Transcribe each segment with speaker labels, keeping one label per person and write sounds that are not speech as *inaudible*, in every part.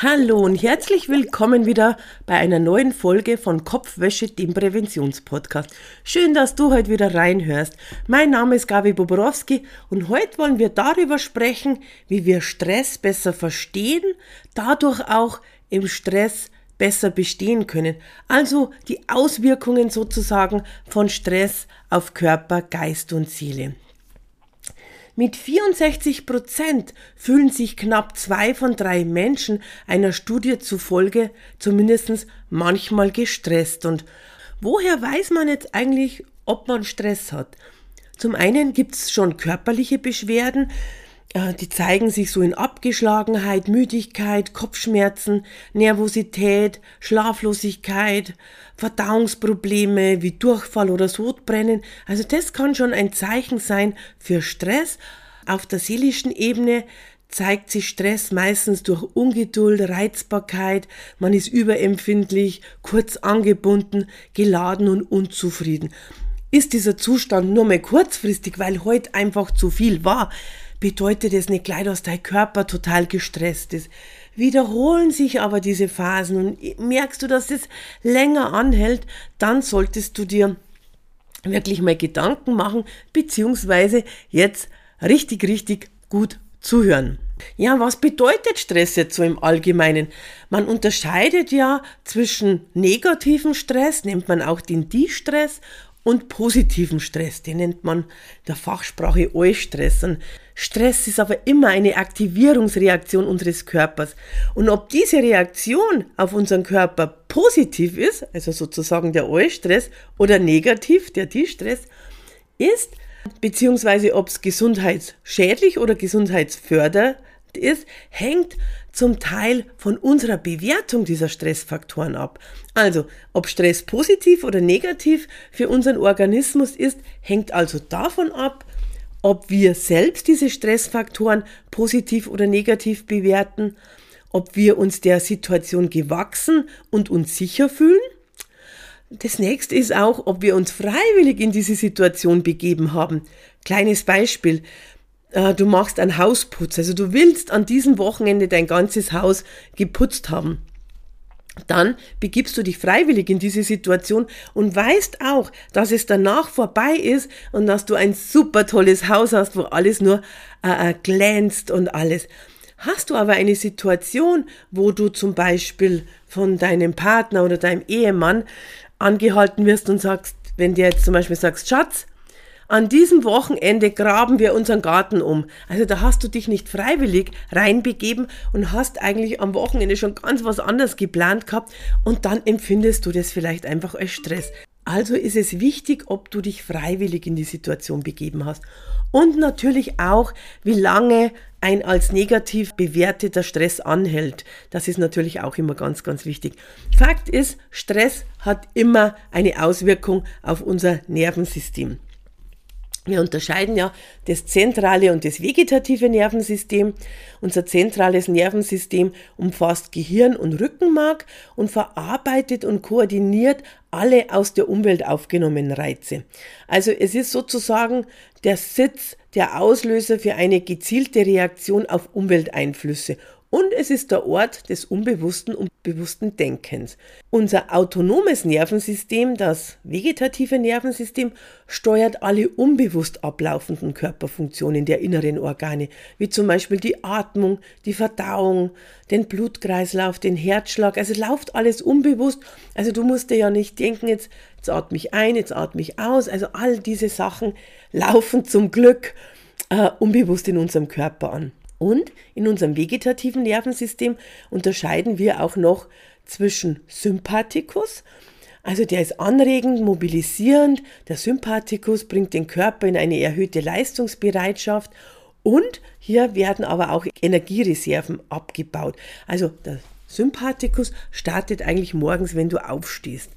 Speaker 1: Hallo und herzlich willkommen wieder bei einer neuen Folge von Kopfwäsche, dem Präventionspodcast. Schön, dass du heute wieder reinhörst. Mein Name ist Gabi Boborowski und heute wollen wir darüber sprechen, wie wir Stress besser verstehen, dadurch auch im Stress besser bestehen können. Also die Auswirkungen sozusagen von Stress auf Körper, Geist und Seele. Mit 64 Prozent fühlen sich knapp zwei von drei Menschen einer Studie zufolge zumindest manchmal gestresst. Und woher weiß man jetzt eigentlich, ob man Stress hat? Zum einen gibt es schon körperliche Beschwerden, die zeigen sich so in Abgeschlagenheit, Müdigkeit, Kopfschmerzen, Nervosität, Schlaflosigkeit, Verdauungsprobleme wie Durchfall oder Sodbrennen. Also das kann schon ein Zeichen sein für Stress. Auf der seelischen Ebene zeigt sich Stress meistens durch Ungeduld, Reizbarkeit, man ist überempfindlich, kurz angebunden, geladen und unzufrieden. Ist dieser Zustand nur mehr kurzfristig, weil heute einfach zu viel war, bedeutet es nicht gleich, dass dein Körper total gestresst ist. Wiederholen sich aber diese Phasen und merkst du, dass es länger anhält, dann solltest du dir wirklich mal Gedanken machen, beziehungsweise jetzt richtig, richtig gut zuhören. Ja, was bedeutet Stress jetzt so im Allgemeinen? Man unterscheidet ja zwischen negativem Stress, nennt man auch den Die-Stress, und positiven Stress, den nennt man der Fachsprache Eustress. Und Stress ist aber immer eine Aktivierungsreaktion unseres Körpers. Und ob diese Reaktion auf unseren Körper positiv ist, also sozusagen der Eustress, oder negativ, der Distress, ist, beziehungsweise ob es gesundheitsschädlich oder gesundheitsfördernd ist, hängt zum Teil von unserer Bewertung dieser Stressfaktoren ab. Also, ob Stress positiv oder negativ für unseren Organismus ist, hängt also davon ab, ob wir selbst diese Stressfaktoren positiv oder negativ bewerten, ob wir uns der Situation gewachsen und uns sicher fühlen. Das nächste ist auch, ob wir uns freiwillig in diese Situation begeben haben. Kleines Beispiel. Äh, du machst einen Hausputz, also du willst an diesem Wochenende dein ganzes Haus geputzt haben dann begibst du dich freiwillig in diese Situation und weißt auch, dass es danach vorbei ist und dass du ein super tolles Haus hast, wo alles nur äh, äh, glänzt und alles. Hast du aber eine Situation, wo du zum Beispiel von deinem Partner oder deinem Ehemann angehalten wirst und sagst, wenn der jetzt zum Beispiel sagst, Schatz, an diesem Wochenende graben wir unseren Garten um. Also da hast du dich nicht freiwillig reinbegeben und hast eigentlich am Wochenende schon ganz was anderes geplant gehabt und dann empfindest du das vielleicht einfach als Stress. Also ist es wichtig, ob du dich freiwillig in die Situation begeben hast. Und natürlich auch, wie lange ein als negativ bewerteter Stress anhält. Das ist natürlich auch immer ganz, ganz wichtig. Fakt ist, Stress hat immer eine Auswirkung auf unser Nervensystem. Wir unterscheiden ja das zentrale und das vegetative Nervensystem. Unser zentrales Nervensystem umfasst Gehirn und Rückenmark und verarbeitet und koordiniert alle aus der Umwelt aufgenommenen Reize. Also es ist sozusagen der Sitz, der Auslöser für eine gezielte Reaktion auf Umwelteinflüsse und es ist der Ort des unbewussten und bewussten Denkens. Unser autonomes Nervensystem, das vegetative Nervensystem, steuert alle unbewusst ablaufenden Körperfunktionen der inneren Organe, wie zum Beispiel die Atmung, die Verdauung, den Blutkreislauf, den Herzschlag. Also läuft alles unbewusst. Also du musst dir ja nicht denken, jetzt, jetzt atme ich ein, jetzt atme ich aus. Also all diese Sachen laufen zum Glück äh, unbewusst in unserem Körper an. Und in unserem vegetativen Nervensystem unterscheiden wir auch noch zwischen Sympathikus, also der ist anregend, mobilisierend, der Sympathikus bringt den Körper in eine erhöhte Leistungsbereitschaft und hier werden aber auch Energiereserven abgebaut. Also der Sympathikus startet eigentlich morgens, wenn du aufstehst.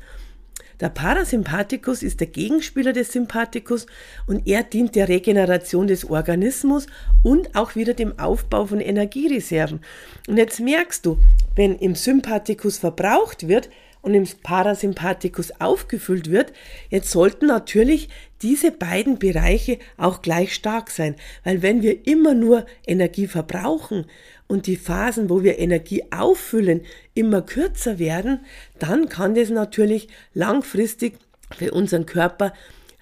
Speaker 1: Der Parasympathikus ist der Gegenspieler des Sympathikus und er dient der Regeneration des Organismus und auch wieder dem Aufbau von Energiereserven. Und jetzt merkst du, wenn im Sympathikus verbraucht wird, und im Parasympathikus aufgefüllt wird, jetzt sollten natürlich diese beiden Bereiche auch gleich stark sein, weil wenn wir immer nur Energie verbrauchen und die Phasen, wo wir Energie auffüllen, immer kürzer werden, dann kann das natürlich langfristig für unseren Körper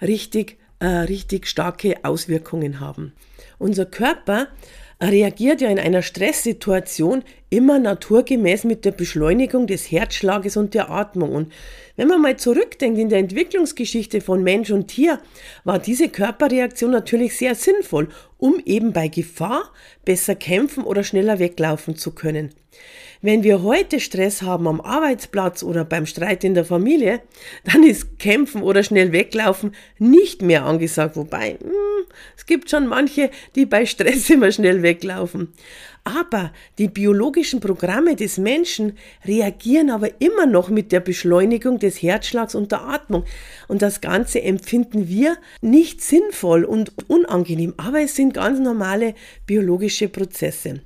Speaker 1: richtig, äh, richtig starke Auswirkungen haben. Unser Körper reagiert ja in einer Stresssituation immer naturgemäß mit der Beschleunigung des Herzschlages und der Atmung. Und wenn man mal zurückdenkt in der Entwicklungsgeschichte von Mensch und Tier, war diese Körperreaktion natürlich sehr sinnvoll, um eben bei Gefahr besser kämpfen oder schneller weglaufen zu können. Wenn wir heute Stress haben am Arbeitsplatz oder beim Streit in der Familie, dann ist Kämpfen oder schnell weglaufen nicht mehr angesagt. Wobei, hm, es gibt schon manche, die bei Stress *laughs* immer schnell weglaufen. Aber die biologischen Programme des Menschen reagieren aber immer noch mit der Beschleunigung des Herzschlags und der Atmung. Und das Ganze empfinden wir nicht sinnvoll und unangenehm, aber es sind ganz normale biologische Prozesse.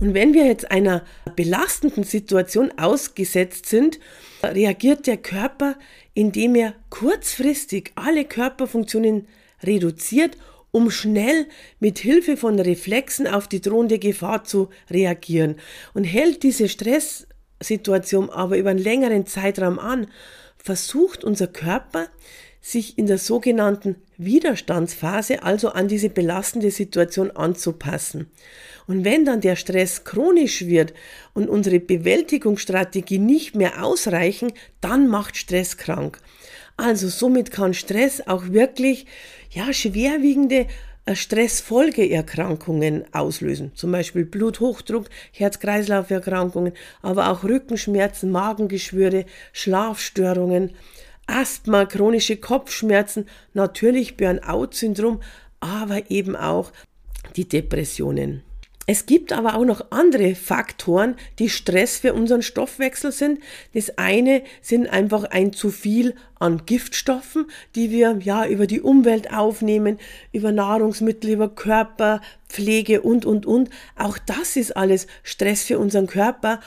Speaker 1: Und wenn wir jetzt einer belastenden Situation ausgesetzt sind, reagiert der Körper, indem er kurzfristig alle Körperfunktionen reduziert, um schnell mit Hilfe von Reflexen auf die drohende Gefahr zu reagieren. Und hält diese Stresssituation aber über einen längeren Zeitraum an, versucht unser Körper, sich in der sogenannten Widerstandsphase, also an diese belastende Situation anzupassen. Und wenn dann der Stress chronisch wird und unsere Bewältigungsstrategie nicht mehr ausreichen, dann macht Stress krank. Also somit kann Stress auch wirklich ja schwerwiegende äh, Stressfolgeerkrankungen auslösen, zum Beispiel Bluthochdruck, Herz-Kreislauf-Erkrankungen, aber auch Rückenschmerzen, Magengeschwüre, Schlafstörungen, Asthma, chronische Kopfschmerzen, natürlich Burnout-Syndrom, aber eben auch die Depressionen. Es gibt aber auch noch andere Faktoren, die Stress für unseren Stoffwechsel sind. Das eine sind einfach ein zu viel an Giftstoffen, die wir ja über die Umwelt aufnehmen, über Nahrungsmittel, über Körperpflege und, und, und. Auch das ist alles Stress für unseren Körper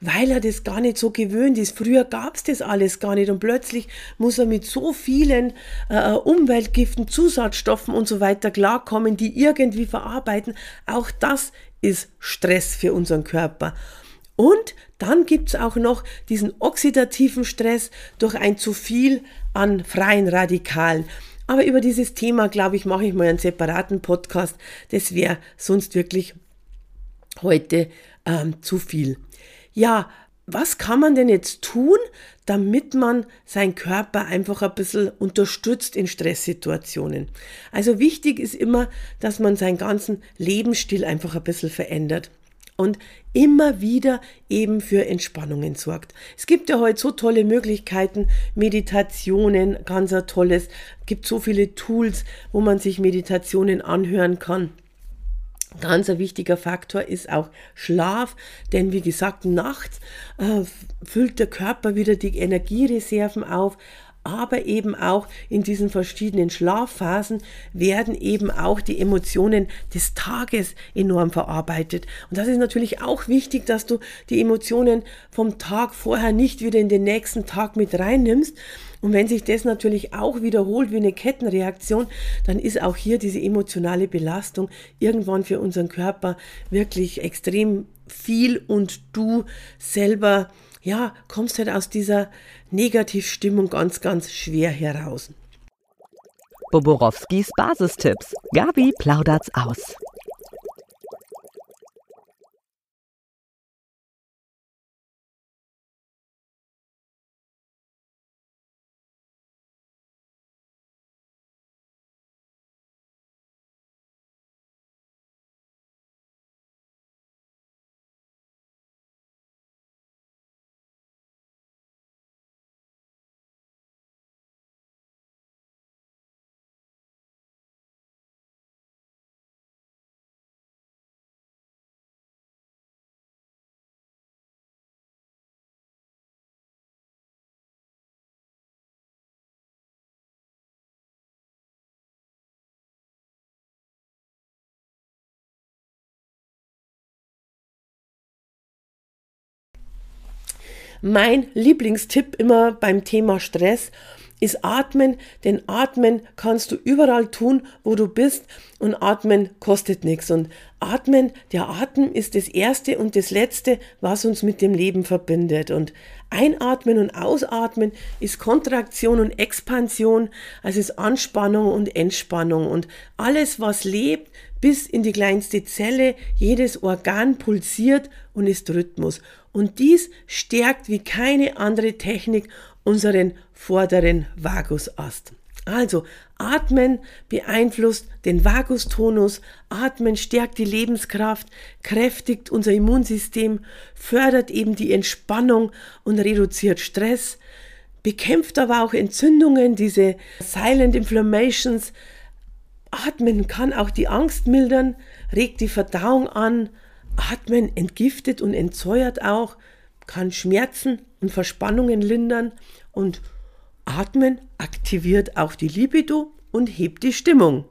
Speaker 1: weil er das gar nicht so gewöhnt ist. Früher gab es das alles gar nicht und plötzlich muss er mit so vielen äh, Umweltgiften, Zusatzstoffen und so weiter klarkommen, die irgendwie verarbeiten. Auch das ist Stress für unseren Körper. Und dann gibt es auch noch diesen oxidativen Stress durch ein zu viel an freien Radikalen. Aber über dieses Thema, glaube ich, mache ich mal einen separaten Podcast. Das wäre sonst wirklich heute ähm, zu viel ja, was kann man denn jetzt tun, damit man seinen Körper einfach ein bisschen unterstützt in Stresssituationen? Also wichtig ist immer, dass man seinen ganzen Lebensstil einfach ein bisschen verändert und immer wieder eben für Entspannungen sorgt. Es gibt ja heute so tolle Möglichkeiten, Meditationen, ganz ein tolles, gibt so viele Tools, wo man sich Meditationen anhören kann. Ganz ein wichtiger Faktor ist auch Schlaf, denn wie gesagt, nachts äh, füllt der Körper wieder die Energiereserven auf, aber eben auch in diesen verschiedenen Schlafphasen werden eben auch die Emotionen des Tages enorm verarbeitet. Und das ist natürlich auch wichtig, dass du die Emotionen vom Tag vorher nicht wieder in den nächsten Tag mit reinnimmst, und wenn sich das natürlich auch wiederholt wie eine Kettenreaktion, dann ist auch hier diese emotionale Belastung irgendwann für unseren Körper wirklich extrem viel und du selber, ja, kommst halt aus dieser Negativstimmung ganz, ganz schwer heraus.
Speaker 2: Boborowskis Basistipps. Gabi plaudert's aus.
Speaker 1: Mein Lieblingstipp immer beim Thema Stress ist Atmen, denn Atmen kannst du überall tun, wo du bist und Atmen kostet nichts. Und Atmen, der Atem ist das Erste und das Letzte, was uns mit dem Leben verbindet. Und Einatmen und Ausatmen ist Kontraktion und Expansion, also ist Anspannung und Entspannung. Und alles, was lebt, bis in die kleinste Zelle, jedes Organ pulsiert und ist Rhythmus. Und dies stärkt wie keine andere Technik unseren vorderen Vagusast. Also Atmen beeinflusst den Vagustonus, Atmen stärkt die Lebenskraft, kräftigt unser Immunsystem, fördert eben die Entspannung und reduziert Stress, bekämpft aber auch Entzündungen, diese Silent Inflammations. Atmen kann auch die Angst mildern, regt die Verdauung an, Atmen entgiftet und entsäuert auch, kann Schmerzen und Verspannungen lindern und Atmen aktiviert auch die Libido und hebt die Stimmung.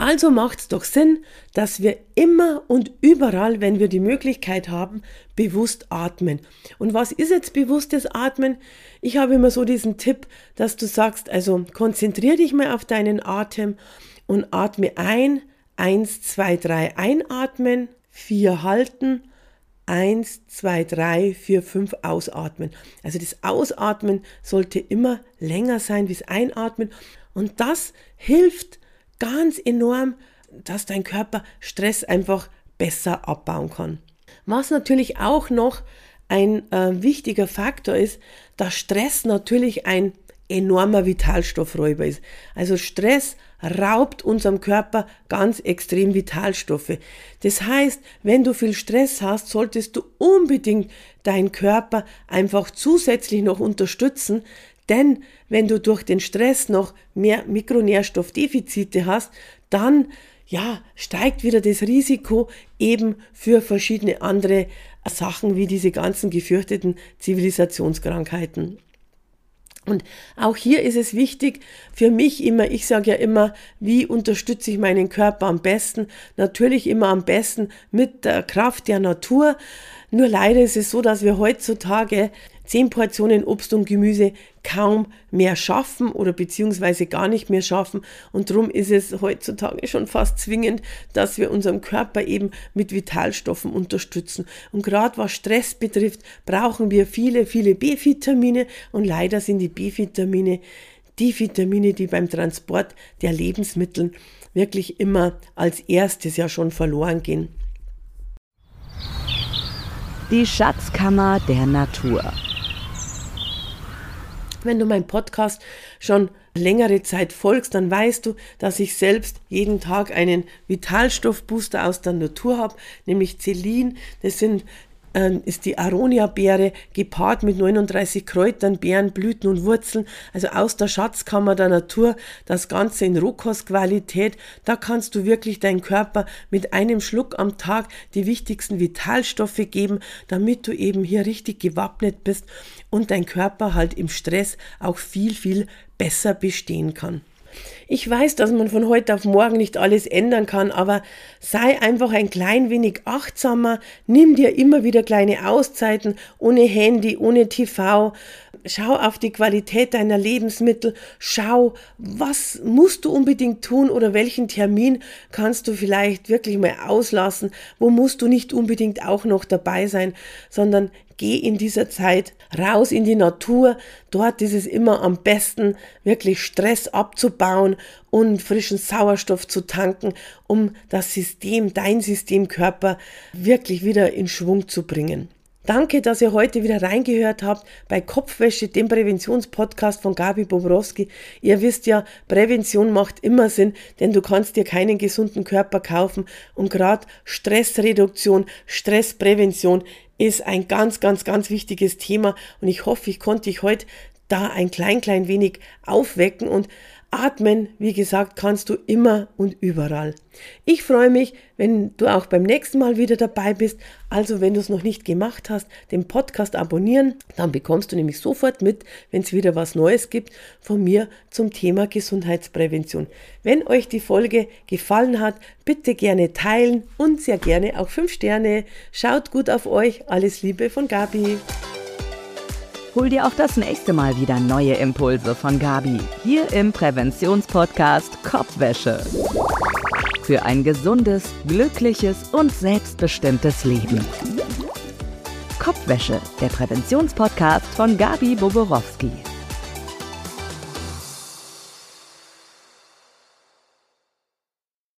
Speaker 1: Also macht es doch Sinn, dass wir immer und überall, wenn wir die Möglichkeit haben, bewusst atmen. Und was ist jetzt bewusstes Atmen? Ich habe immer so diesen Tipp, dass du sagst, also konzentrier dich mal auf deinen Atem und atme ein, eins, zwei, drei einatmen, vier halten, eins, zwei, drei, vier, fünf ausatmen. Also das Ausatmen sollte immer länger sein wie das Einatmen. Und das hilft ganz enorm, dass dein Körper Stress einfach besser abbauen kann. Was natürlich auch noch ein äh, wichtiger Faktor ist, dass Stress natürlich ein enormer Vitalstoffräuber ist. Also Stress raubt unserem Körper ganz extrem Vitalstoffe. Das heißt, wenn du viel Stress hast, solltest du unbedingt deinen Körper einfach zusätzlich noch unterstützen, denn wenn du durch den Stress noch mehr Mikronährstoffdefizite hast, dann ja, steigt wieder das Risiko eben für verschiedene andere Sachen wie diese ganzen gefürchteten Zivilisationskrankheiten. Und auch hier ist es wichtig für mich immer, ich sage ja immer, wie unterstütze ich meinen Körper am besten? Natürlich immer am besten mit der Kraft der Natur. Nur leider ist es so, dass wir heutzutage zehn Portionen Obst und Gemüse kaum mehr schaffen oder beziehungsweise gar nicht mehr schaffen. Und darum ist es heutzutage schon fast zwingend, dass wir unseren Körper eben mit Vitalstoffen unterstützen. Und gerade was Stress betrifft, brauchen wir viele, viele B-Vitamine. Und leider sind die B-Vitamine die Vitamine, die beim Transport der Lebensmittel wirklich immer als erstes ja schon verloren gehen.
Speaker 2: Die Schatzkammer der Natur.
Speaker 1: Wenn du meinem Podcast schon längere Zeit folgst, dann weißt du, dass ich selbst jeden Tag einen Vitalstoffbooster aus der Natur habe, nämlich Celin. Das sind ähm, ist die Aronia-Beere gepaart mit 39 Kräutern, Beeren, Blüten und Wurzeln, also aus der Schatzkammer der Natur, das Ganze in Rohkostqualität. Da kannst du wirklich deinen Körper mit einem Schluck am Tag die wichtigsten Vitalstoffe geben, damit du eben hier richtig gewappnet bist und dein Körper halt im Stress auch viel, viel besser bestehen kann. Ich weiß, dass man von heute auf morgen nicht alles ändern kann, aber sei einfach ein klein wenig achtsamer, nimm dir immer wieder kleine Auszeiten ohne Handy, ohne TV, schau auf die Qualität deiner Lebensmittel, schau, was musst du unbedingt tun oder welchen Termin kannst du vielleicht wirklich mal auslassen, wo musst du nicht unbedingt auch noch dabei sein, sondern geh in dieser Zeit raus in die Natur. Dort ist es immer am besten, wirklich Stress abzubauen und frischen Sauerstoff zu tanken, um das System, dein Systemkörper wirklich wieder in Schwung zu bringen. Danke, dass ihr heute wieder reingehört habt bei Kopfwäsche, dem Präventionspodcast von Gabi Bobrowski. Ihr wisst ja, Prävention macht immer Sinn, denn du kannst dir keinen gesunden Körper kaufen und gerade Stressreduktion, Stressprävention ist ein ganz, ganz, ganz wichtiges Thema und ich hoffe, ich konnte dich heute da ein klein, klein wenig aufwecken und Atmen, wie gesagt, kannst du immer und überall. Ich freue mich, wenn du auch beim nächsten Mal wieder dabei bist. Also, wenn du es noch nicht gemacht hast, den Podcast abonnieren, dann bekommst du nämlich sofort mit, wenn es wieder was Neues gibt von mir zum Thema Gesundheitsprävention. Wenn euch die Folge gefallen hat, bitte gerne teilen und sehr gerne auch 5 Sterne. Schaut gut auf euch. Alles Liebe von Gabi.
Speaker 2: Hol dir auch das nächste Mal wieder neue Impulse von Gabi hier im Präventionspodcast Kopfwäsche. Für ein gesundes, glückliches und selbstbestimmtes Leben. Kopfwäsche, der Präventionspodcast von Gabi Boborowski.